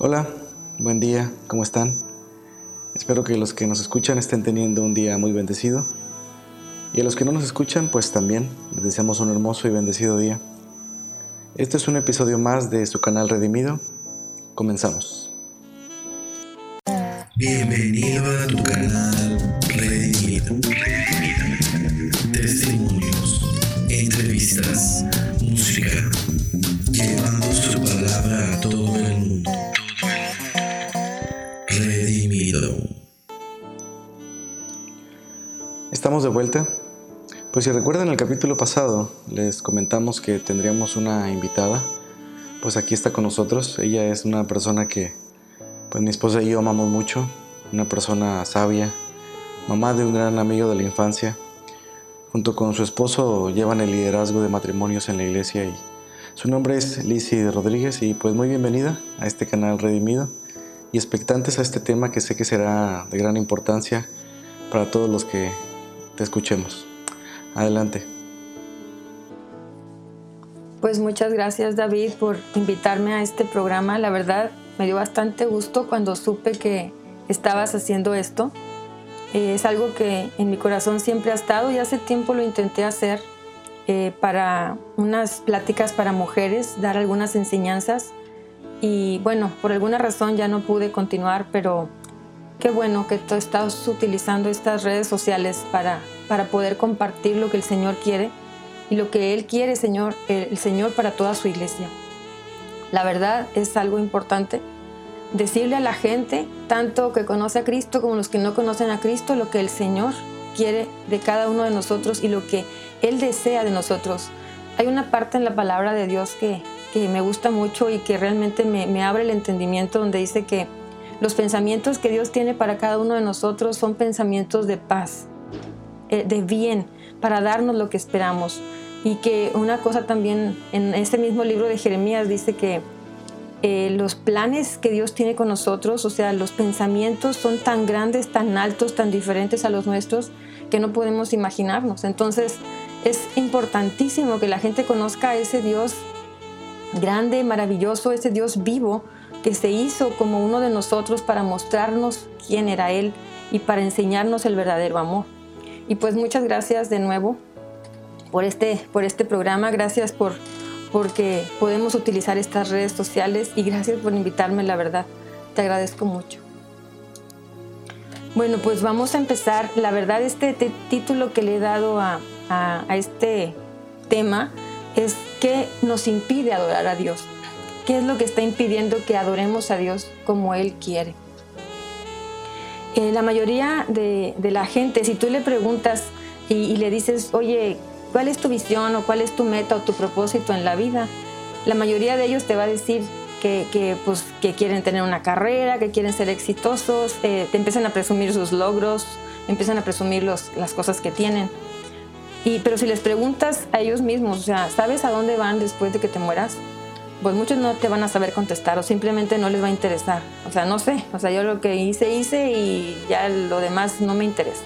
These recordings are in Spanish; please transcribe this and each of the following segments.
Hola, buen día, ¿cómo están? Espero que los que nos escuchan estén teniendo un día muy bendecido. Y a los que no nos escuchan, pues también les deseamos un hermoso y bendecido día. Este es un episodio más de su canal Redimido. Comenzamos. Bienvenido a tu canal si recuerdan el capítulo pasado, les comentamos que tendríamos una invitada. Pues aquí está con nosotros. Ella es una persona que, pues mi esposa y yo amamos mucho. Una persona sabia, mamá de un gran amigo de la infancia. Junto con su esposo llevan el liderazgo de matrimonios en la iglesia y su nombre es Lizzie Rodríguez y pues muy bienvenida a este canal Redimido y expectantes a este tema que sé que será de gran importancia para todos los que te escuchemos. Adelante. Pues muchas gracias David por invitarme a este programa. La verdad me dio bastante gusto cuando supe que estabas haciendo esto. Eh, es algo que en mi corazón siempre ha estado y hace tiempo lo intenté hacer eh, para unas pláticas para mujeres, dar algunas enseñanzas y bueno, por alguna razón ya no pude continuar, pero qué bueno que tú estás utilizando estas redes sociales para, para poder compartir lo que el Señor quiere y lo que Él quiere, Señor, el Señor para toda su iglesia. La verdad es algo importante decirle a la gente, tanto que conoce a Cristo como los que no conocen a Cristo, lo que el Señor quiere de cada uno de nosotros y lo que Él desea de nosotros. Hay una parte en la palabra de Dios que, que me gusta mucho y que realmente me, me abre el entendimiento donde dice que los pensamientos que Dios tiene para cada uno de nosotros son pensamientos de paz, eh, de bien, para darnos lo que esperamos. Y que una cosa también en este mismo libro de Jeremías dice que eh, los planes que Dios tiene con nosotros, o sea, los pensamientos son tan grandes, tan altos, tan diferentes a los nuestros, que no podemos imaginarnos. Entonces es importantísimo que la gente conozca a ese Dios grande, maravilloso, ese Dios vivo que se hizo como uno de nosotros para mostrarnos quién era Él y para enseñarnos el verdadero amor. Y pues muchas gracias de nuevo por este, por este programa, gracias por porque podemos utilizar estas redes sociales y gracias por invitarme, la verdad, te agradezco mucho. Bueno, pues vamos a empezar. La verdad, este título que le he dado a, a este tema es ¿qué nos impide adorar a Dios? ¿Qué es lo que está impidiendo que adoremos a Dios como Él quiere? Eh, la mayoría de, la gente, si tú le preguntas y, le dices, oye, ¿cuál es tu visión o cuál es tu meta o tu propósito en la vida? La mayoría de ellos te va a decir que, pues, quieren tener una carrera, que quieren ser exitosos, eh, te empiezan a presumir sus logros, empiezan a presumir las cosas que tienen. Y, pero si les preguntas a ellos mismos, o sea, ¿sabes a dónde van después de que te mueras? Pues muchos no te van a saber contestar o simplemente no les va a interesar. O sea, no sé. O sea, yo lo que hice, hice y ya lo demás no me interesa.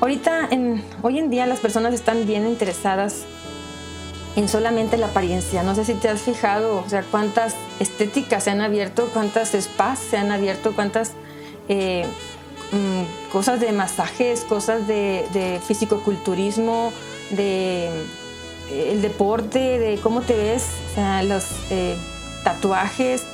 Ahorita, hoy en día las personas están bien interesadas en solamente la apariencia. No sé si te has fijado, o sea, cuántas estéticas se han abierto, cuántas spas se han abierto, cuántas eh, Mm, cosas de masajes, cosas de, de fisicoculturismo, de eh, el deporte, de cómo te ves, los eh, tatuajes,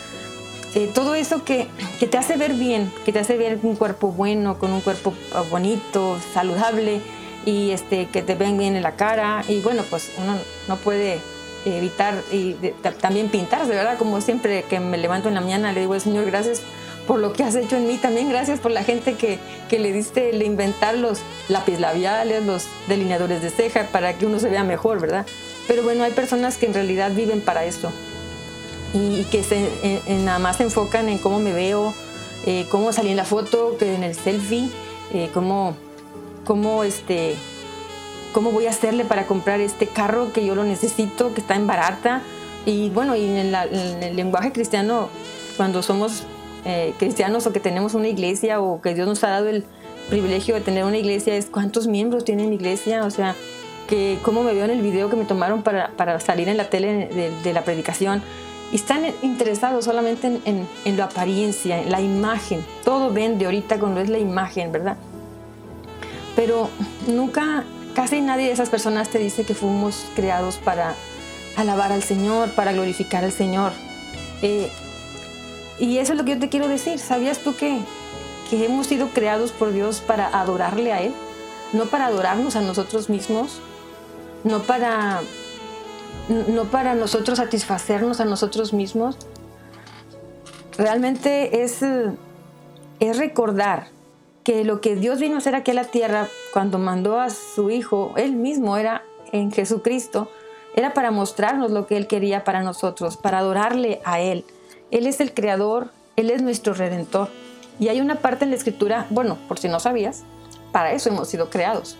eh, todo eso que, que, te hace ver bien, que te hace ver un cuerpo bueno, con un cuerpo ah, bonito, saludable y este, que te ven bien en la cara. Y bueno, pues uno no puede evitar y también pintarse, ¿verdad? Como siempre que me levanto en la mañana le digo, Señor, gracias por lo que has hecho en mí. También gracias por la gente que, que le diste el inventar los lápiz labiales, los delineadores de ceja para que uno se vea mejor, ¿verdad? Pero bueno, hay personas que en realidad viven para eso y, que se, nada más se enfocan en cómo me veo, eh, cómo salí en la foto, que en el selfie, eh, cómo, cómo, este, cómo voy a hacerle para comprar este carro que yo lo necesito, que está en barata. Y bueno, y en el lenguaje cristiano, cuando somos eh, cristianos o que tenemos una iglesia o que Dios nos ha dado el privilegio de tener una iglesia es cuántos miembros tiene mi iglesia, o sea, que cómo me veo en el video que me tomaron para, para salir en la tele de, la predicación, y están interesados solamente en, en, en, la apariencia, en la imagen. Todo vende ahorita cuando es la imagen, ¿verdad? Pero nunca, casi nadie de esas personas te dice que fuimos creados para alabar al Señor, para glorificar al Señor. Eh, y eso es lo que yo te quiero decir. ¿Sabías tú que, que hemos sido creados por Dios para adorarle a Él? No para adorarnos a nosotros mismos, no para no para nosotros satisfacernos a nosotros mismos. Realmente es, es recordar que lo que Dios vino a hacer aquí a la tierra cuando mandó a su Hijo, Él mismo era en Jesucristo, era para mostrarnos lo que Él quería para nosotros, para adorarle a Él. Él es el Creador, Él es nuestro Redentor. Y hay una parte en la Escritura, bueno, por si no sabías, para eso hemos sido creados,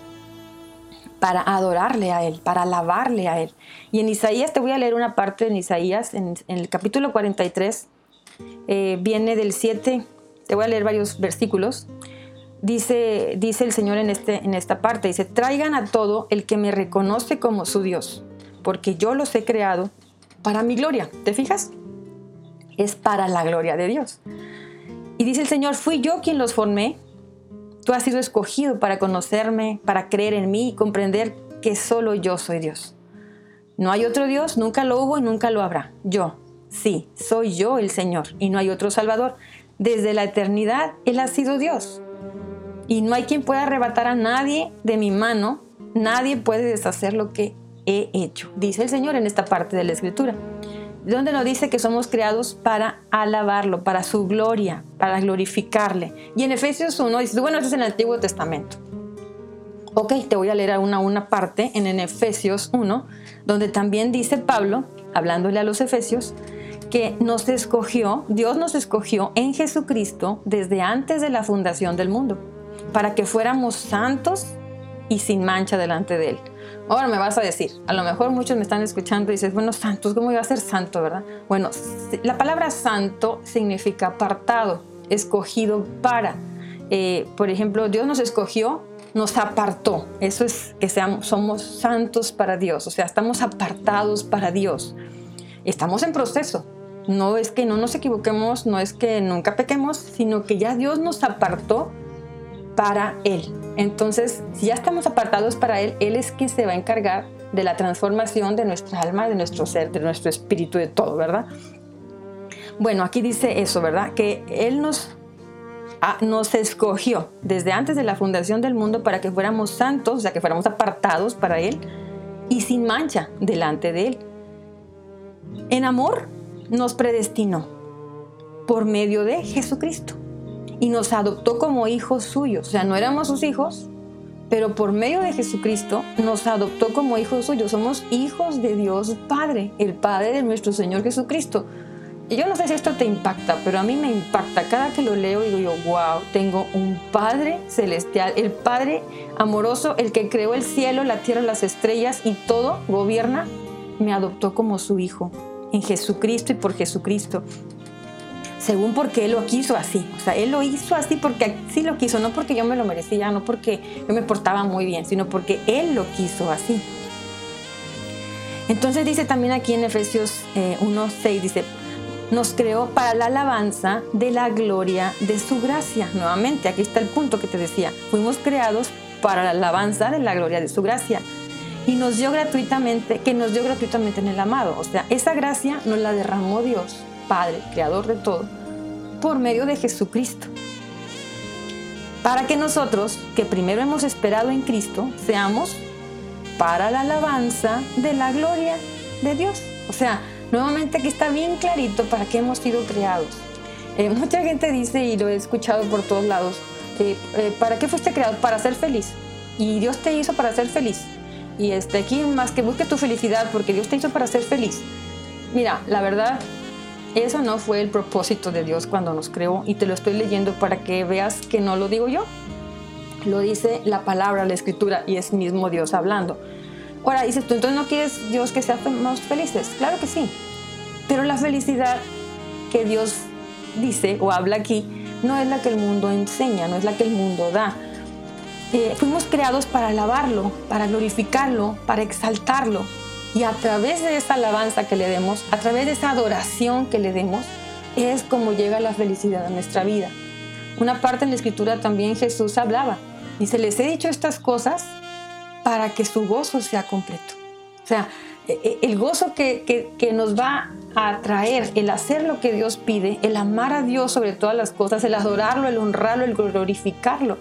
para adorarle a Él, para alabarle a Él. Y en Isaías, te voy a leer una parte en Isaías, en, el capítulo 43, eh, viene del 7, te voy a leer varios versículos. Dice, dice el Señor en, este, en esta parte, dice, traigan a todo el que me reconoce como su Dios, porque yo los he creado para mi gloria. ¿Te fijas? Es para la gloria de Dios. Y dice el Señor, fui yo quien los formé, Tú has sido escogido para conocerme, para creer en mí y comprender que solo yo soy Dios. No hay otro Dios, nunca lo hubo y nunca lo habrá. Yo, sí, soy yo el Señor y no hay otro Salvador. Desde la eternidad Él ha sido Dios. Y no hay quien pueda arrebatar a nadie de mi mano. Nadie puede deshacer lo que he hecho, dice el Señor en esta parte de la Escritura donde nos dice que somos creados para alabarlo, para su gloria, para glorificarle. Y en Efesios 1 dice, bueno, eso es en el Antiguo Testamento. Ok, te voy a leer una, una parte en, Efesios 1, donde también dice Pablo, hablándole a los Efesios, que nos escogió, Dios nos escogió en Jesucristo desde antes de la fundación del mundo, para que fuéramos santos y sin mancha delante de Él. Ahora me vas a decir, a lo mejor muchos me están escuchando y dices, bueno, santos, ¿cómo iba a ser santo, verdad? Bueno, la palabra santo significa apartado, escogido para. Eh, por ejemplo, Dios nos escogió, nos apartó. Eso es que seamos, somos santos para Dios, o sea, estamos apartados para Dios. Estamos en proceso. No es que no nos equivoquemos, no es que nunca pequemos, sino que ya Dios nos apartó para Él. Entonces, si ya estamos apartados para Él, Él es quien se va a encargar de la transformación de nuestra alma, de nuestro ser, de nuestro espíritu, de todo, ¿verdad? Bueno, aquí dice eso, ¿verdad? Que Él nos, ah, nos escogió desde antes de la fundación del mundo para que fuéramos santos, o sea, que fuéramos apartados para Él y sin mancha delante de Él. En amor nos predestinó por medio de Jesucristo y nos adoptó como hijos suyos. O sea, no éramos sus hijos, pero por medio de Jesucristo nos adoptó como hijos suyos. Somos hijos de Dios Padre, el Padre de nuestro Señor Jesucristo. Y yo no sé si esto te impacta, pero a mí me impacta. Cada que lo leo digo yo, wow, tengo un Padre celestial, el Padre amoroso, el que creó el cielo, la tierra, las estrellas y todo, gobierna, me adoptó como su hijo en Jesucristo y por Jesucristo según porque Él lo quiso así. O sea, Él lo hizo así porque sí lo quiso, no porque yo me lo merecía, no porque yo me portaba muy bien, sino porque Él lo quiso así. Entonces dice también aquí en Efesios 1.6, eh, dice, nos creó para la alabanza de la gloria de su gracia. Nuevamente, aquí está el punto que te decía. Fuimos creados para la alabanza de la gloria de su gracia. Y nos dio gratuitamente, que nos dio gratuitamente en el amado. O sea, esa gracia nos la derramó Dios Padre, creador de todo, por medio de Jesucristo. Para que nosotros, que primero hemos esperado en Cristo, seamos para la alabanza de la gloria de Dios. O sea, nuevamente aquí está bien clarito para qué hemos sido creados. Eh, mucha gente dice, y lo he escuchado por todos lados, eh, ¿para qué fuiste creado? Para ser feliz. Y Dios te hizo para ser feliz. Y este, aquí más que busque tu felicidad, porque Dios te hizo para ser feliz. Mira, la verdad, eso no fue el propósito de Dios cuando nos creó y te lo estoy leyendo para que veas que no lo digo yo. Lo dice la palabra, la escritura y es mismo Dios hablando. Ahora dices tú, entonces no quieres Dios que seamos felices. Claro que sí. Pero la felicidad que Dios dice o habla aquí no es la que el mundo enseña, no es la que el mundo da. Eh, fuimos creados para alabarlo, para glorificarlo, para exaltarlo. Y a través de esa alabanza que le demos, a través de esa adoración que le demos, es como llega la felicidad a nuestra vida. Una parte en la escritura también Jesús hablaba. Dice, les he dicho estas cosas para que su gozo sea completo. O sea, e, e, el gozo que, que, nos va a traer el hacer lo que Dios pide, el amar a Dios sobre todas las cosas, el adorarlo, el honrarlo, el glorificarlo,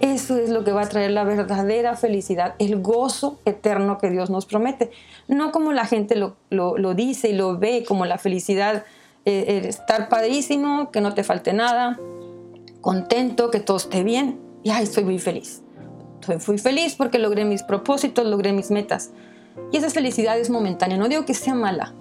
eso es lo que va a traer la verdadera felicidad, el gozo eterno que Dios nos promete. No como la gente lo, lo, dice y lo ve, como la felicidad, eh, estar padrísimo, que no te falte nada, contento, que todo esté bien. Y ay, estoy muy feliz. Muy feliz porque logré mis propósitos, logré mis metas. Y esa felicidad es momentánea. No digo que sea mala,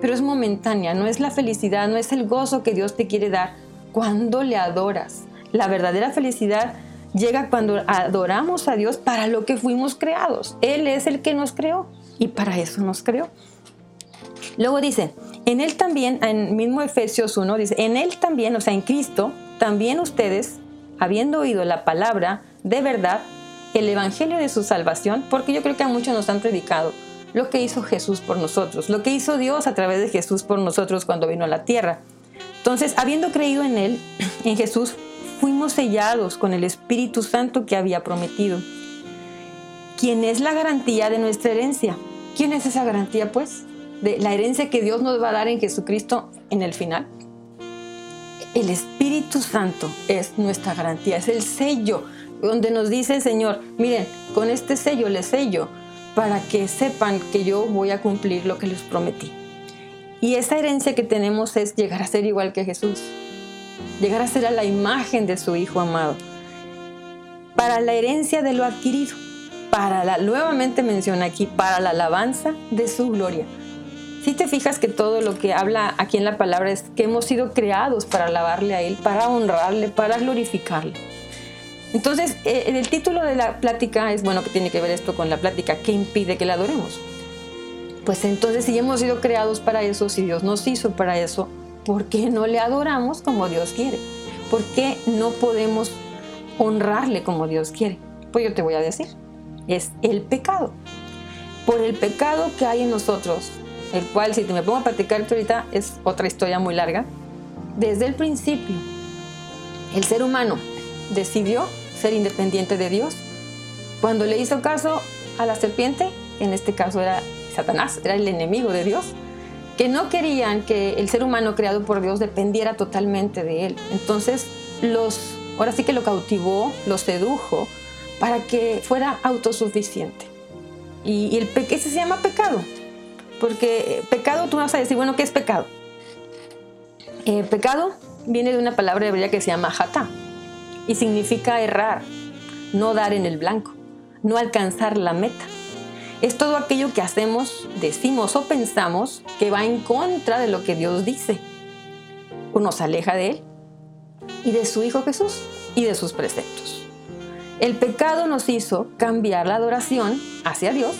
pero es momentánea. No es la felicidad, no es el gozo que Dios te quiere dar cuando le adoras. La verdadera felicidad llega cuando adoramos a Dios para lo que fuimos creados. Él es el que nos creó y para eso nos creó. Luego dice, en Él también, en mismo Efesios 1, dice, en Él también, o sea, en Cristo, también ustedes, habiendo oído la palabra de verdad, el Evangelio de su salvación, porque yo creo que a muchos nos han predicado lo que hizo Jesús por nosotros, lo que hizo Dios a través de Jesús por nosotros cuando vino a la tierra. Entonces, habiendo creído en Él, en Jesús, fuimos sellados con el Espíritu Santo que había prometido. ¿Quién es la garantía de nuestra herencia? ¿Quién es esa garantía, pues? De la herencia que Dios nos va a dar en Jesucristo en el final. El Espíritu Santo es nuestra garantía, es el sello donde nos dice el Señor, miren, con este sello les sello para que sepan que yo voy a cumplir lo que les prometí. Y esa herencia que tenemos es llegar a ser igual que Jesús, llegar a ser a la imagen de su Hijo amado, para la herencia de lo adquirido, para la, nuevamente menciona aquí, para la alabanza de su gloria. Si te fijas que todo lo que habla aquí en la palabra es que hemos sido creados para alabarle a Él, para honrarle, para glorificarle. Entonces, eh, el título de la plática es, bueno, que tiene que ver esto con la plática, ¿qué impide que la adoremos? Pues entonces, si hemos sido creados para eso, si Dios nos hizo para eso, ¿por qué no le adoramos como Dios quiere? ¿Por qué no podemos honrarle como Dios quiere? Pues yo te voy a decir, es el pecado. Por el pecado que hay en nosotros, el cual si te me pongo a platicar ahorita es otra historia muy larga, desde el principio el ser humano decidió ser independiente de Dios. Cuando le hizo caso a la serpiente, en este caso era Satanás, era el enemigo de Dios, que no querían que el ser humano creado por Dios dependiera totalmente de él. Entonces, los, ahora sí que lo cautivó, lo sedujo para que fuera autosuficiente. Y, el ese se llama pecado, porque pecado tú vas a decir, bueno, ¿qué es pecado? Eh, pecado viene de una palabra hebrea que se llama jata y significa errar, no dar en el blanco, no alcanzar la meta. Es todo aquello que hacemos, decimos o pensamos que va en contra de lo que Dios dice. O nos aleja de Él y de su Hijo Jesús y de sus preceptos. El pecado nos hizo cambiar la adoración hacia Dios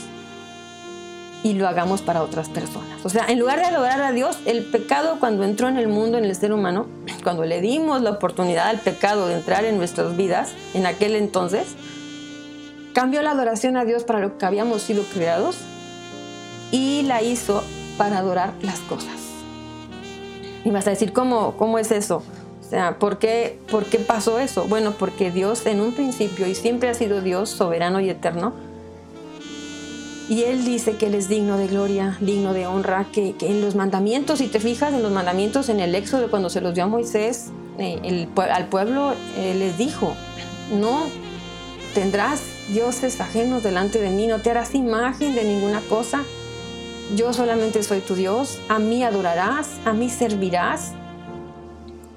y lo hagamos para otras personas. O sea, en lugar de adorar a Dios, el pecado cuando entró en el mundo, en el ser humano, cuando le dimos la oportunidad al pecado de entrar en nuestras vidas, en aquel entonces, cambió la adoración a Dios para lo que habíamos sido creados y la hizo para adorar las cosas. Y vas a decir, ¿cómo, cómo es eso? O sea, ¿por qué, ¿por qué pasó eso? Bueno, porque Dios en un principio y siempre ha sido Dios soberano y eterno, y Él dice que Él es digno de gloria, digno de honra, que, en los mandamientos, si te fijas en los mandamientos en el Éxodo, cuando se los dio a Moisés, eh, al pueblo les dijo, no tendrás dioses ajenos delante de mí, no te harás imagen de ninguna cosa, yo solamente soy tu Dios, a mí adorarás, a mí servirás,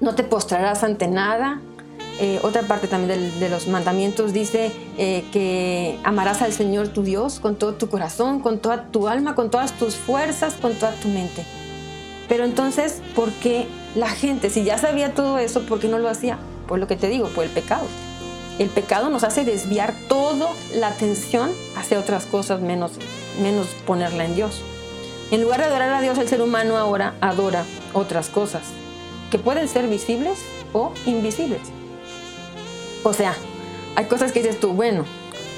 no te postrarás ante nada, eh, otra parte también de, los mandamientos dice eh, que amarás al Señor tu Dios con todo tu corazón, con toda tu alma, con todas tus fuerzas, con toda tu mente. Pero entonces, ¿por qué la gente, si ya sabía todo eso, por qué no lo hacía? Por lo que te digo, por el pecado. El pecado nos hace desviar toda la atención hacia otras cosas, menos, menos ponerla en Dios. En lugar de adorar a Dios, el ser humano ahora adora otras cosas, que pueden ser visibles o invisibles. O sea, hay cosas que dices tú, bueno,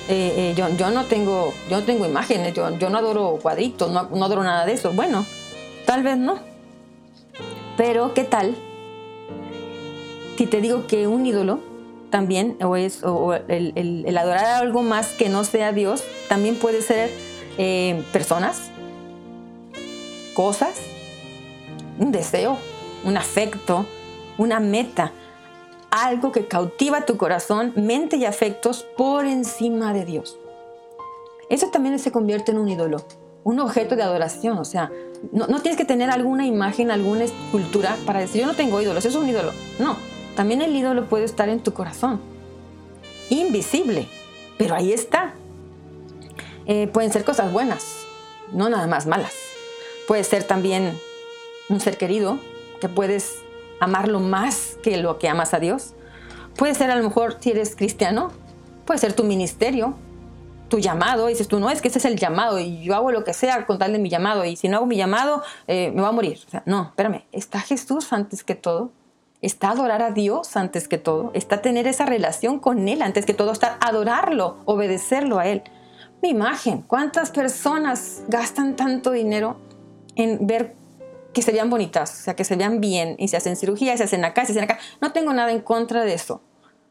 eh, eh, yo, yo, no tengo, yo no tengo imágenes, yo, yo no adoro cuadritos, no, no adoro nada de eso. Bueno, tal vez no. Pero, ¿qué tal si te digo que un ídolo también, o, es, el, adorar algo más que no sea Dios, también puede ser eh, personas, cosas, un deseo, un afecto, una meta, algo que cautiva tu corazón, mente y afectos por encima de Dios. Eso también se convierte en un ídolo, un objeto de adoración, o sea, no, no, tienes que tener alguna imagen, alguna escultura para decir, yo no tengo ídolos, eso es un ídolo. No, también el ídolo puede estar en tu corazón, invisible, pero ahí está. Eh, pueden ser cosas buenas, no nada más malas. Puede ser también un ser querido, que puedes amarlo más que lo que amas a Dios. Puede ser a lo mejor si eres cristiano, puede ser tu ministerio, tu llamado, y dices tú, no, es que ese es el llamado y yo hago lo que sea con tal de mi llamado y si no hago mi llamado eh, me voy a morir. No, espérame, está Jesús antes que todo, está adorar a Dios antes que todo, está tener esa relación con Él antes que todo, está adorarlo, obedecerlo a Él. Mi imagen, ¿cuántas personas gastan tanto dinero en ver que se vean bonitas, o sea, que se vean bien y se hacen cirugía, se hacen acá, se hacen acá? No tengo nada en contra de eso.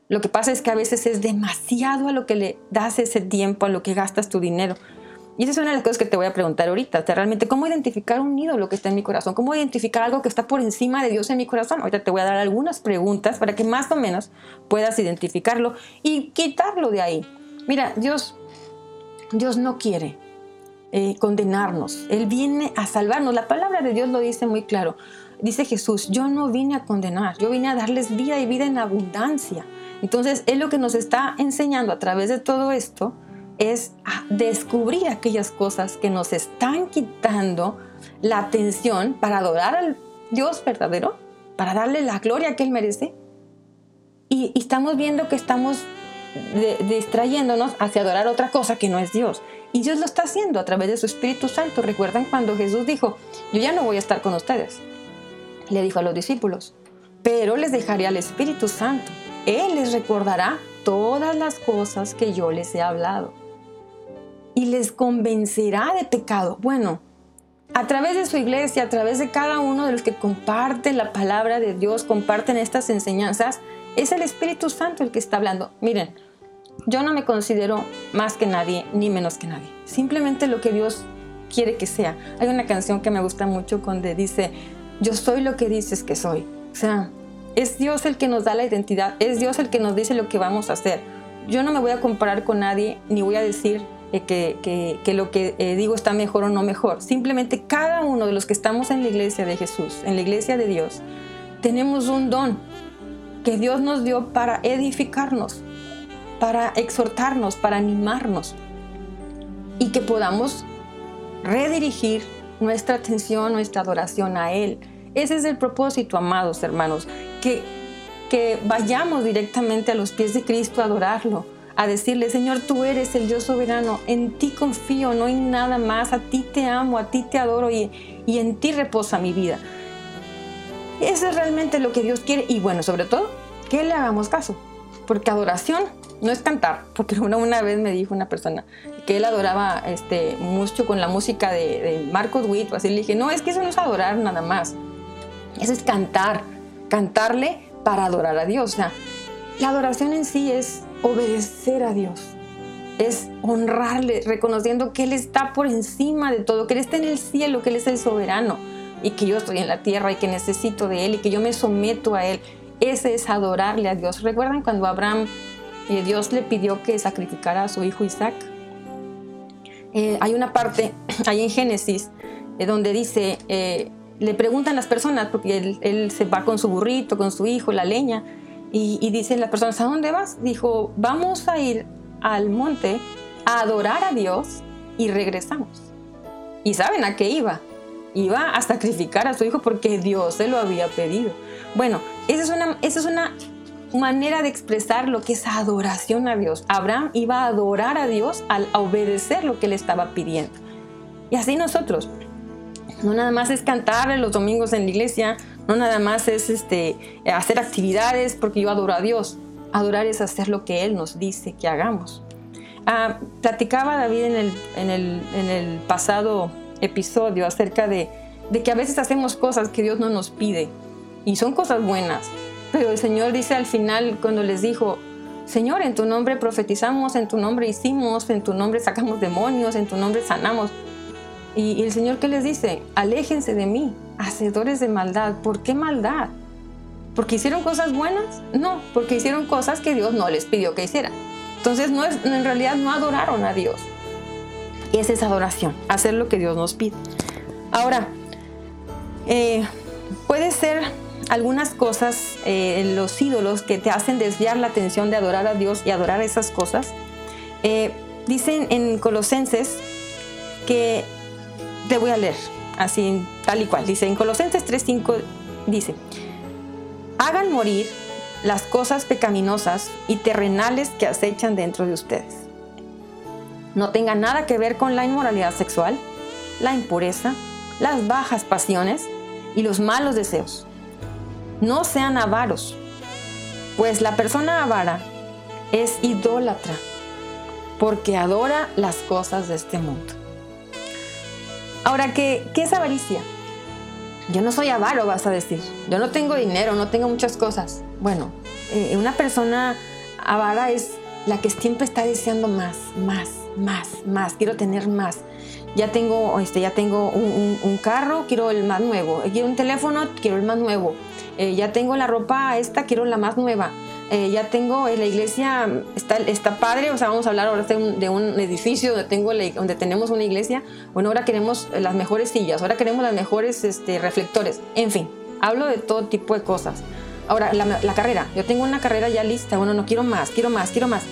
Lo que pasa es que a veces es demasiado a lo que le das ese tiempo, a lo que gastas tu dinero. Y esa es una de las cosas que te voy a preguntar ahorita. O realmente, ¿cómo identificar un ídolo que está en mi corazón? ¿Cómo identificar algo que está por encima de Dios en mi corazón? Ahorita te voy a dar algunas preguntas para que más o menos puedas identificarlo y quitarlo de ahí. Mira, Dios, Dios no quiere eh, condenarnos. Él viene a salvarnos. La palabra de Dios lo dice muy claro. Dice Jesús, yo no vine a condenar, yo vine a darles vida y vida en abundancia. Entonces, Él lo que nos está enseñando a través de todo esto es a descubrir aquellas cosas que nos están quitando la atención para adorar al Dios verdadero, para darle la gloria que Él merece. Y, y estamos viendo que estamos de, distrayéndonos hacia adorar otra cosa que no es Dios. Y Dios lo está haciendo a través de su Espíritu Santo. Recuerdan cuando Jesús dijo, yo ya no voy a estar con ustedes. Le dijo a los discípulos, pero les dejaré al Espíritu Santo. Él les recordará todas las cosas que yo les he hablado y les convencerá de pecado. Bueno, a través de su iglesia, a través de cada uno de los que comparten la palabra de Dios, comparten estas enseñanzas, es el Espíritu Santo el que está hablando. Miren, yo no me considero más que nadie, ni menos que nadie. Simplemente lo que Dios quiere que sea. Hay una canción que me gusta mucho donde dice, yo soy lo que dices que soy. O sea, es Dios el que nos da la identidad, es Dios el que nos dice lo que vamos a hacer. Yo no me voy a comparar con nadie, ni voy a decir eh, que, lo que eh, digo está mejor o no mejor. Simplemente cada uno de los que estamos en la iglesia de Jesús, en la iglesia de Dios, tenemos un don que Dios nos dio para edificarnos, para exhortarnos, para animarnos y que podamos redirigir nuestra atención, nuestra adoración a Él. Ese es el propósito, amados hermanos, que, que vayamos directamente a los pies de Cristo a adorarlo, a decirle, Señor, tú eres el Dios soberano, en ti confío, no en nada más, a ti te amo, a ti te adoro y, y en ti reposa mi vida. Eso es realmente lo que Dios quiere y bueno, sobre todo, que le hagamos caso, porque adoración no es cantar, porque una, una vez me dijo una persona que él adoraba este, mucho con la música de, de Marcos Witt, así le dije, no, es que eso no es adorar nada más, eso es cantar, cantarle para adorar a Dios. O sea, la adoración en sí es obedecer a Dios, es honrarle, reconociendo que Él está por encima de todo, que Él está en el cielo, que Él es el soberano y que yo estoy en la tierra y que necesito de Él y que yo me someto a Él. Ese es adorarle a Dios. ¿Recuerdan cuando Abraham, eh, Dios le pidió que sacrificara a su hijo Isaac? Eh, hay una parte ahí en Génesis eh, donde dice, eh, le preguntan las personas, porque él, él, se va con su burrito, con su hijo, la leña, y, y dicen las personas, ¿a dónde vas? Dijo, vamos a ir al monte a adorar a Dios y regresamos. ¿Y saben a qué iba? Iba a sacrificar a su hijo porque Dios se lo había pedido. Bueno, esa es una, esa es una manera de expresar lo que es adoración a Dios. Abraham iba a adorar a Dios al obedecer lo que le estaba pidiendo. Y así nosotros, no nada más es cantar los domingos en la iglesia, no nada más es este, hacer actividades porque yo adoro a Dios. Adorar es hacer lo que Él nos dice que hagamos. Ah, platicaba David en el, en, el, en el pasado episodio acerca de, de que a veces hacemos cosas que Dios no nos pide y son cosas buenas. Pero el Señor dice al final cuando les dijo, Señor, en tu nombre profetizamos, en tu nombre hicimos, en tu nombre sacamos demonios, en tu nombre sanamos. Y, el Señor qué les dice, aléjense de mí, hacedores de maldad. ¿Por qué maldad? ¿Porque hicieron cosas buenas? No, porque hicieron cosas que Dios no les pidió que hicieran. Entonces no es, en realidad no adoraron a Dios. Y esa es adoración, hacer lo que Dios nos pide. Ahora, eh, puede ser algunas cosas, eh, los ídolos que te hacen desviar la atención de adorar a Dios y adorar esas cosas. Eh, dicen en Colosenses que, te voy a leer, así tal y cual, dice en Colosenses 3.5, dice, hagan morir las cosas pecaminosas y terrenales que acechan dentro de ustedes. No tengan nada que ver con la inmoralidad sexual, la impureza, las bajas pasiones y los malos deseos no sean avaros, pues la persona avara es idólatra, porque adora las cosas de este mundo. Ahora, ¿qué, qué es avaricia? Yo no soy avaro, vas a decir. Yo no tengo dinero, no tengo muchas cosas. Bueno, eh, una persona avara es la que siempre está deseando más, más, más, más. Quiero tener más. Ya tengo, este, ya tengo un, carro, quiero el más nuevo. Quiero un teléfono, quiero el más nuevo. Eh, ya tengo la ropa esta, quiero la más nueva. Eh, ya tengo eh, la iglesia, está, está padre, o sea, vamos a hablar ahora de un, edificio donde, tengo donde tenemos una iglesia. Bueno, ahora queremos las mejores sillas, ahora queremos las mejores este, reflectores. En fin, hablo de todo tipo de cosas. Ahora, la, la, carrera, yo tengo una carrera ya lista, bueno, no quiero más, quiero más, quiero más.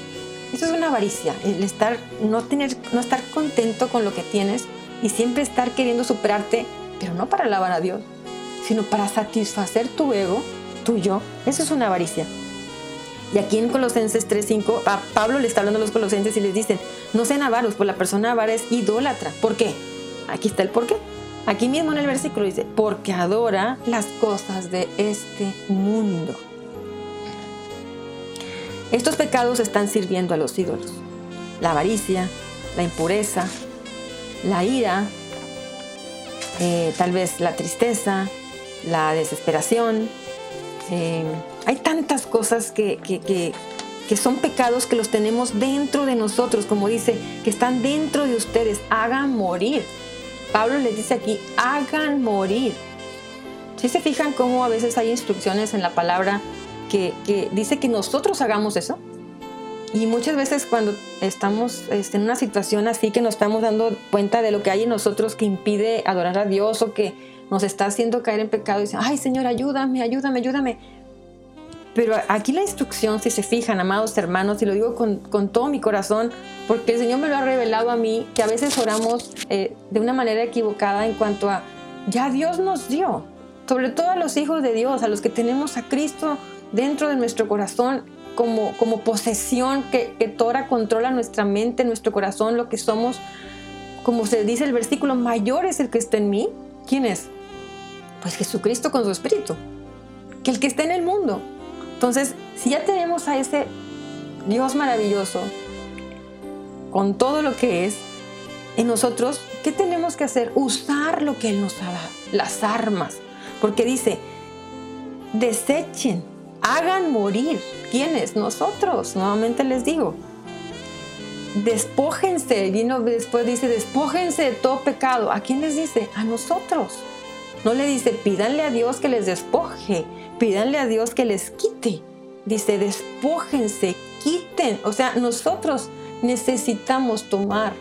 Eso es una avaricia, el estar, no, tener, no estar contento con lo que tienes y siempre estar queriendo superarte, pero no para alabar a Dios, sino para satisfacer tu ego, tuyo. Eso es una avaricia. Y aquí en Colosenses 3.5, Pablo le está hablando a los colosenses y les dicen, no sean avaros, pues la persona avara es idólatra. ¿Por qué? Aquí está el por qué. Aquí mismo en el versículo dice, porque adora las cosas de este mundo. Estos pecados están sirviendo a los ídolos. La avaricia, la impureza, la ira, eh, tal vez la tristeza, la desesperación. Eh, hay tantas cosas que, que, son pecados que los tenemos dentro de nosotros, como dice, que están dentro de ustedes. Hagan morir. Pablo les dice aquí, hagan morir. Si se fijan cómo a veces hay instrucciones en la palabra que, que dice que nosotros hagamos eso? Y muchas veces cuando estamos este, en una situación así que nos estamos dando cuenta de lo que hay en nosotros que impide adorar a Dios o que nos está haciendo caer en pecado y dice, ay Señor, ayúdame, ayúdame, ayúdame. Pero aquí la instrucción, si se fijan, amados hermanos, y lo digo con, todo mi corazón, porque el Señor me lo ha revelado a mí, que a veces oramos eh, de una manera equivocada en cuanto a, ya Dios nos dio, sobre todo a los hijos de Dios, a los que tenemos a Cristo dentro de nuestro corazón como, como posesión que, que Tora controla nuestra mente, nuestro corazón, lo que somos, como se dice el versículo, mayor es el que está en mí. ¿Quién es? Pues Jesucristo con su espíritu, que el que está en el mundo. Entonces, si ya tenemos a ese Dios maravilloso, con todo lo que es, en nosotros, ¿qué tenemos que hacer? Usar lo que Él nos ha dado, las armas. Porque dice, desechen, hagan morir. ¿Quiénes? Nosotros, nuevamente les digo. Despójense, vino después dice, despójense de todo pecado. ¿A quién les dice? A nosotros. No le dice, pídanle a Dios que les despoje, pídanle a Dios que les quite. Dice, despójense, quiten. O sea, nosotros necesitamos tomar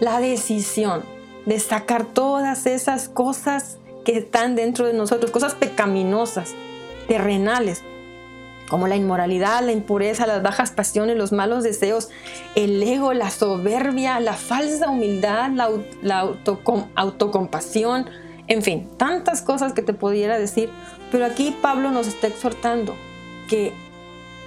la decisión de sacar todas esas cosas que están dentro de nosotros, cosas pecaminosas, terrenales, como la inmoralidad, la impureza, las bajas pasiones, los malos deseos, el ego, la soberbia, la falsa humildad, la, autocompasión, en fin, tantas cosas que te pudiera decir, pero aquí Pablo nos está exhortando que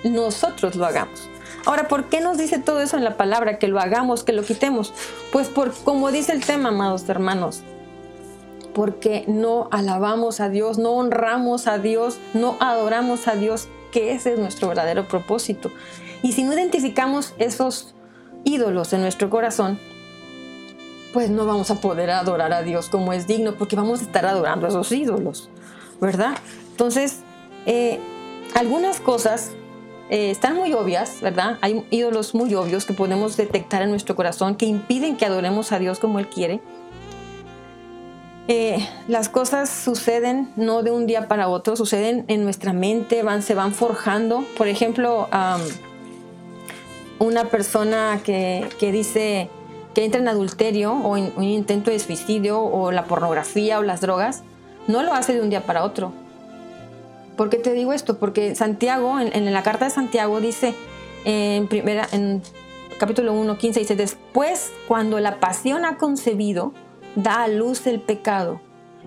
nosotros lo hagamos. Ahora, ¿por qué nos dice todo eso en la palabra? Que lo hagamos, que lo quitemos. Pues por, como dice el tema, amados hermanos, porque no alabamos a Dios, no honramos a Dios, no adoramos a Dios, que ese es nuestro verdadero propósito. Y si no identificamos esos ídolos en nuestro corazón, pues no vamos a poder adorar a Dios como es digno, porque vamos a estar adorando a esos ídolos, ¿verdad? Entonces, eh, algunas cosas eh, están muy obvias, ¿verdad? Hay ídolos muy obvios que podemos detectar en nuestro corazón que impiden que adoremos a Dios como Él quiere. Eh, las cosas suceden no de un día para otro, suceden en nuestra mente, se van forjando. Por ejemplo, una persona que, dice que entra en adulterio o en un intento de suicidio o la pornografía o las drogas, no lo hace de un día para otro. ¿Por qué te digo esto? Porque Santiago, en, la carta de Santiago dice en, primera, en capítulo 1, 15, dice, después cuando la pasión ha concebido, da a luz el pecado.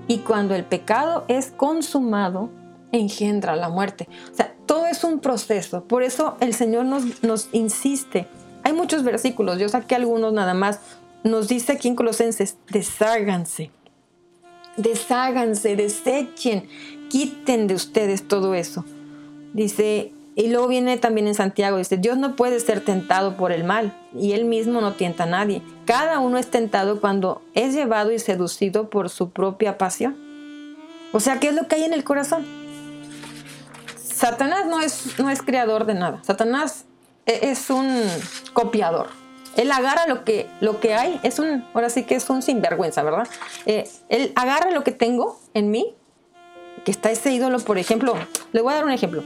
Y cuando el pecado es consumado, engendra la muerte. O sea, todo es un proceso. Por eso el Señor nos, nos insiste. Hay muchos versículos, yo saqué algunos nada más. Nos dice aquí en Colosenses, desháganse. Desháganse, desechen, quiten de ustedes todo eso. Dice, y luego viene también en Santiago, dice, Dios no puede ser tentado por el mal y él mismo no tienta a nadie. Cada uno es tentado cuando es llevado y seducido por su propia pasión. O sea, ¿qué es lo que hay en el corazón? Satanás no es, no es creador de nada. Satanás es un copiador. Él agarra lo que, lo que hay, es un, ahora sí que es un sinvergüenza, ¿verdad? Eh, él agarra lo que tengo en mí, que está ese ídolo, por ejemplo, le voy a dar un ejemplo.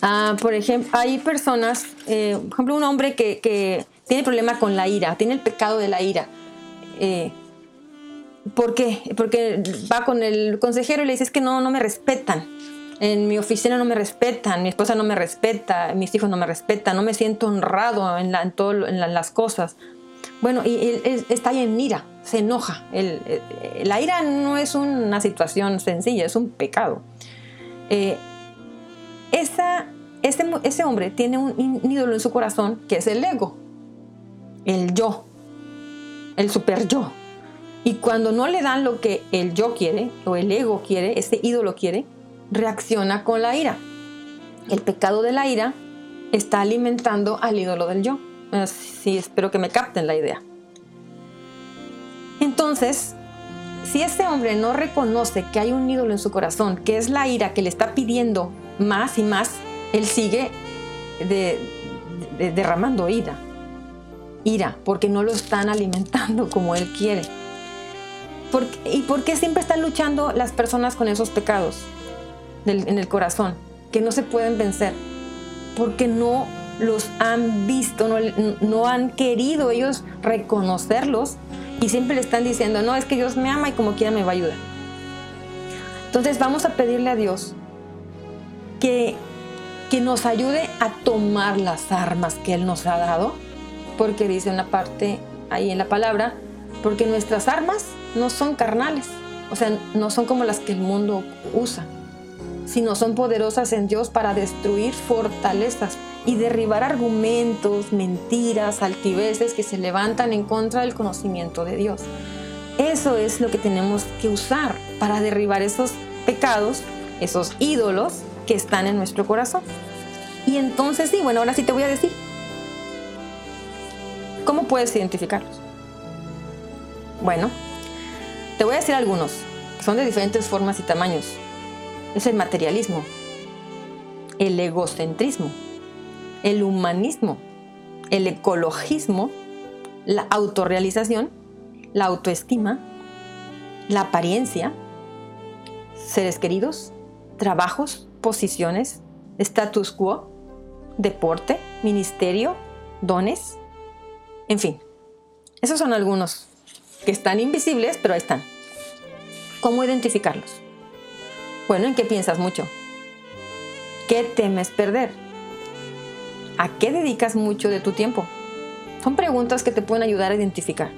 Ah, por ejemplo, hay personas, eh, por ejemplo, un hombre que, tiene problema con la ira, tiene el pecado de la ira. Eh, ¿Por qué? Porque va con el consejero y le dice, es que no, no me respetan. En mi oficina no me respetan, mi esposa no me respeta, mis hijos no me respetan, no me siento honrado en, la, en, todo, en las cosas. Bueno, y él, está ahí en ira, se enoja. la ira no es una situación sencilla, es un pecado. Eh, esa, ese, ese hombre tiene un ídolo en su corazón que es el ego, el yo, el super yo. Y cuando no le dan lo que el yo quiere o el ego quiere, ese ídolo quiere, reacciona con la ira. El pecado de la ira está alimentando al ídolo del yo. Sí, espero que me capten la idea. Entonces, si ese hombre no reconoce que hay un ídolo en su corazón, que es la ira que le está pidiendo más y más, él sigue derramando ira. Ira, porque no lo están alimentando como él quiere. ¿Y por qué siempre están luchando las personas con esos pecados en el corazón que no se pueden vencer? Porque no los han visto, no, no han querido ellos reconocerlos y siempre le están diciendo, no, es que Dios me ama y como quiera me va a ayudar. Entonces vamos a pedirle a Dios que, que nos ayude a tomar las armas que Él nos ha dado, porque dice una parte ahí en la palabra, porque nuestras armas no son carnales, o sea, no son como las que el mundo usa, sino son poderosas en Dios para destruir fortalezas y derribar argumentos, mentiras, altiveces que se levantan en contra del conocimiento de Dios. Eso es lo que tenemos que usar para derribar esos pecados, esos ídolos que están en nuestro corazón. Y entonces sí, bueno, ahora sí te voy a decir, ¿cómo puedes identificarlos? Bueno, te voy a decir algunos, que son de diferentes formas y tamaños. Es el materialismo, el egocentrismo, el humanismo, el ecologismo, la autorrealización, la autoestima, la apariencia, seres queridos, trabajos, posiciones, status quo, deporte, ministerio, dones, en fin. Esos son algunos que están invisibles, pero ahí están. ¿Cómo identificarlos? Bueno, ¿en qué piensas mucho? ¿Qué temes perder? ¿A qué dedicas mucho de tu tiempo? Son preguntas que te pueden ayudar a identificar.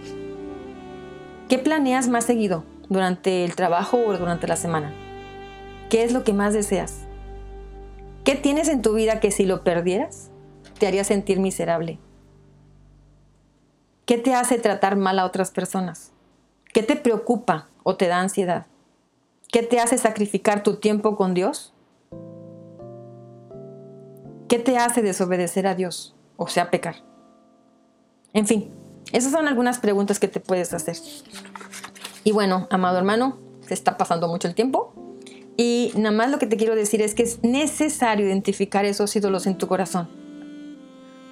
¿Qué planeas más seguido durante el trabajo o durante la semana? ¿Qué es lo que más deseas? ¿Qué tienes en tu vida que si lo perdieras te haría sentir miserable? ¿Qué te hace tratar mal a otras personas? ¿Qué te preocupa o te da ansiedad? ¿Qué te hace sacrificar tu tiempo con Dios? ¿Qué te hace desobedecer a Dios? O sea, pecar. En fin, esas son algunas preguntas que te puedes hacer. Y bueno, amado hermano, se está pasando mucho el tiempo. Y nada más lo que te quiero decir es que es necesario identificar esos ídolos en tu corazón.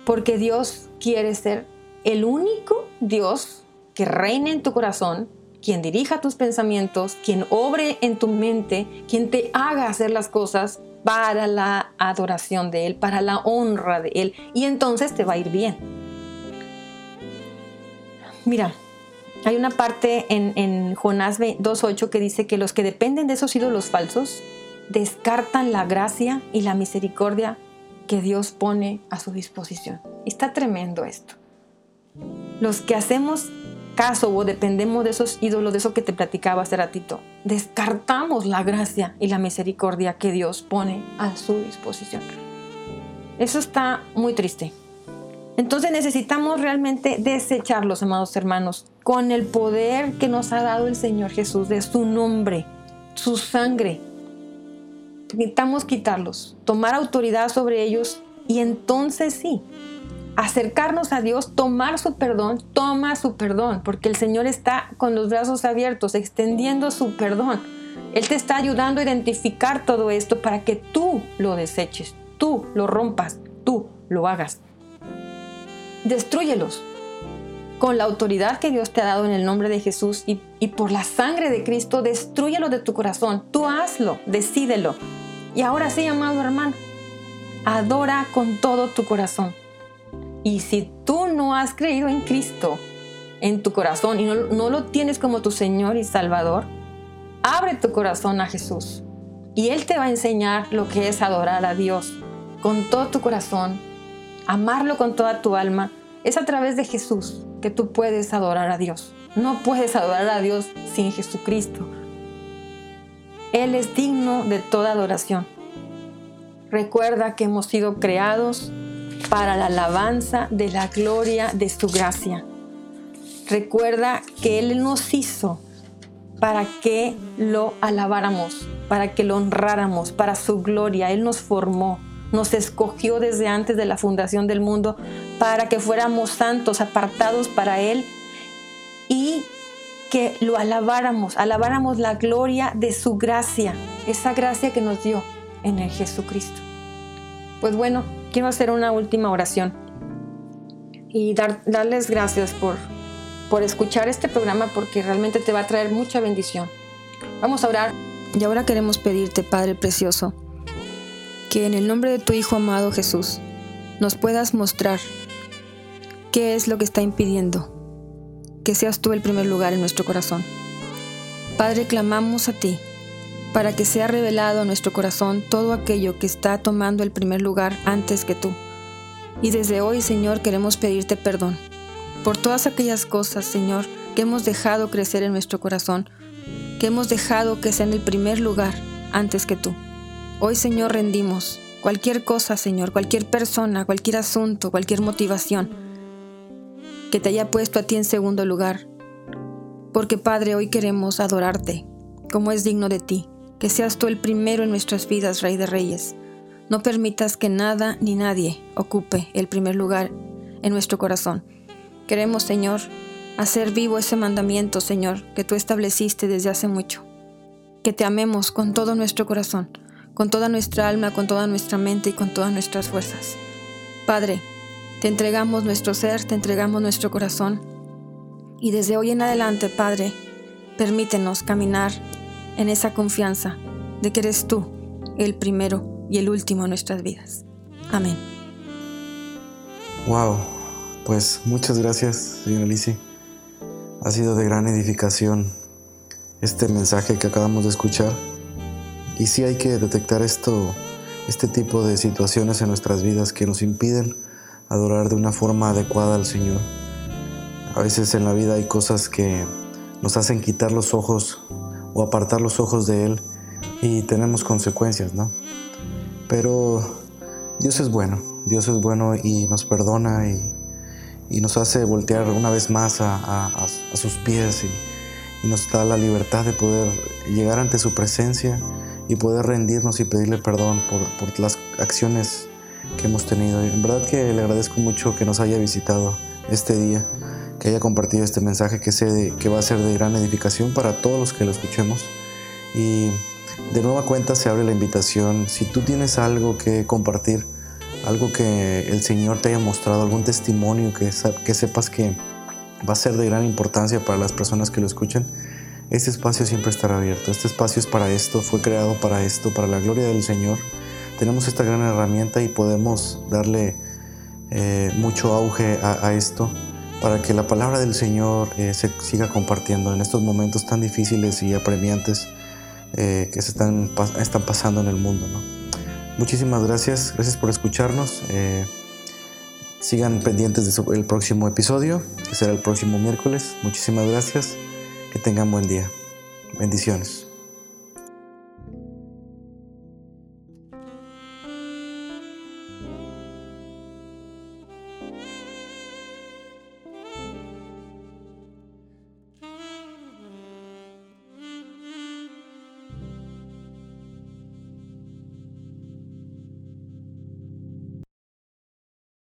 Porque Dios quiere ser el único Dios que reine en tu corazón, quien dirija tus pensamientos, quien obre en tu mente, quien te haga hacer las cosas para la adoración de Él, para la honra de Él. Y entonces te va a ir bien. Mira, hay una parte en, en Jonás 2.8 que dice que los que dependen de esos ídolos falsos descartan la gracia y la misericordia que Dios pone a su disposición. Está tremendo esto. Los que hacemos caso o dependemos de esos ídolos, de eso que te platicaba hace ratito, descartamos la gracia y la misericordia que Dios pone a su disposición. Eso está muy triste. Entonces necesitamos realmente desecharlos, amados hermanos, con el poder que nos ha dado el Señor Jesús, de su nombre, su sangre. Necesitamos quitarlos, tomar autoridad sobre ellos y entonces sí, acercarnos a Dios, tomar su perdón, toma su perdón, porque el Señor está con los brazos abiertos, extendiendo su perdón. Él te está ayudando a identificar todo esto para que tú lo deseches, tú lo rompas, tú lo hagas. Destruyelos con la autoridad que Dios te ha dado en el nombre de Jesús y, por la sangre de Cristo, destruyelo de tu corazón. Tú hazlo, decídelo. Y ahora sí, amado hermano, adora con todo tu corazón. Y si tú no has creído en Cristo en tu corazón y no, lo tienes como tu Señor y Salvador, abre tu corazón a Jesús. Y Él te va a enseñar lo que es adorar a Dios con todo tu corazón, amarlo con toda tu alma. Es a través de Jesús que tú puedes adorar a Dios. No puedes adorar a Dios sin Jesucristo. Él es digno de toda adoración. Recuerda que hemos sido creados para la alabanza de la gloria de su gracia. Recuerda que Él nos hizo para que lo alabáramos, para que lo honráramos, para su gloria. Él nos formó, nos escogió desde antes de la fundación del mundo para que fuéramos santos, apartados para Él y que lo alabáramos, alabáramos la gloria de su gracia, esa gracia que nos dio en el Jesucristo. Pues bueno, quiero hacer una última oración y darles gracias por, por escuchar este programa porque realmente te va a traer mucha bendición. Vamos a orar. Y ahora queremos pedirte, Padre Precioso, que en el nombre de tu Hijo amado Jesús nos puedas mostrar qué es lo que está impidiendo que seas tú el primer lugar en nuestro corazón. Padre, clamamos a ti para que sea revelado a nuestro corazón todo aquello que está tomando el primer lugar antes que tú. Y desde hoy, Señor, queremos pedirte perdón por todas aquellas cosas, Señor, que hemos dejado crecer en nuestro corazón, que hemos dejado que sean el primer lugar antes que tú. Hoy, Señor, rendimos cualquier cosa, Señor, cualquier persona, cualquier asunto, cualquier motivación que te haya puesto a ti en segundo lugar. Porque, Padre, hoy queremos adorarte como es digno de ti que seas tú el primero en nuestras vidas, Rey de Reyes. No permitas que nada ni nadie ocupe el primer lugar en nuestro corazón. Queremos, Señor, hacer vivo ese mandamiento, Señor, que tú estableciste desde hace mucho. Que te amemos con todo nuestro corazón, con toda nuestra alma, con toda nuestra mente y con todas nuestras fuerzas. Padre, te entregamos nuestro ser, te entregamos nuestro corazón. Y desde hoy en adelante, Padre, permítenos caminar en esa confianza de que eres tú el primero y el último en nuestras vidas. Amén. Wow, pues muchas gracias, señora Lisi. Ha sido de gran edificación este mensaje que acabamos de escuchar. Y sí hay que detectar esto, este tipo de situaciones en nuestras vidas que nos impiden adorar de una forma adecuada al Señor. A veces en la vida hay cosas que nos hacen quitar los ojos o apartar los ojos de Él y tenemos consecuencias, ¿no? Pero Dios es bueno, Dios es bueno y nos perdona y, nos hace voltear una vez más a, sus pies y, nos da la libertad de poder llegar ante su presencia y poder rendirnos y pedirle perdón por, por las acciones que hemos tenido. En verdad que le agradezco mucho que nos haya visitado este día, que haya compartido este mensaje que, sé que va a ser de gran edificación para todos los que lo escuchemos. Y de nueva cuenta se abre la invitación, si tú tienes algo que compartir, algo que el Señor te haya mostrado, algún testimonio que, que sepas que va a ser de gran importancia para las personas que lo escuchan, este espacio siempre estará abierto. Este espacio es para esto, fue creado para esto, para la gloria del Señor. Tenemos esta gran herramienta y podemos darle eh, mucho auge a, esto para que la palabra del Señor eh, se siga compartiendo en estos momentos tan difíciles y apremiantes eh, que se están, están pasando en el mundo. Muchísimas gracias, gracias por escucharnos. sigan pendientes del próximo episodio, que será el próximo miércoles. Muchísimas gracias. Que tengan buen día. Bendiciones.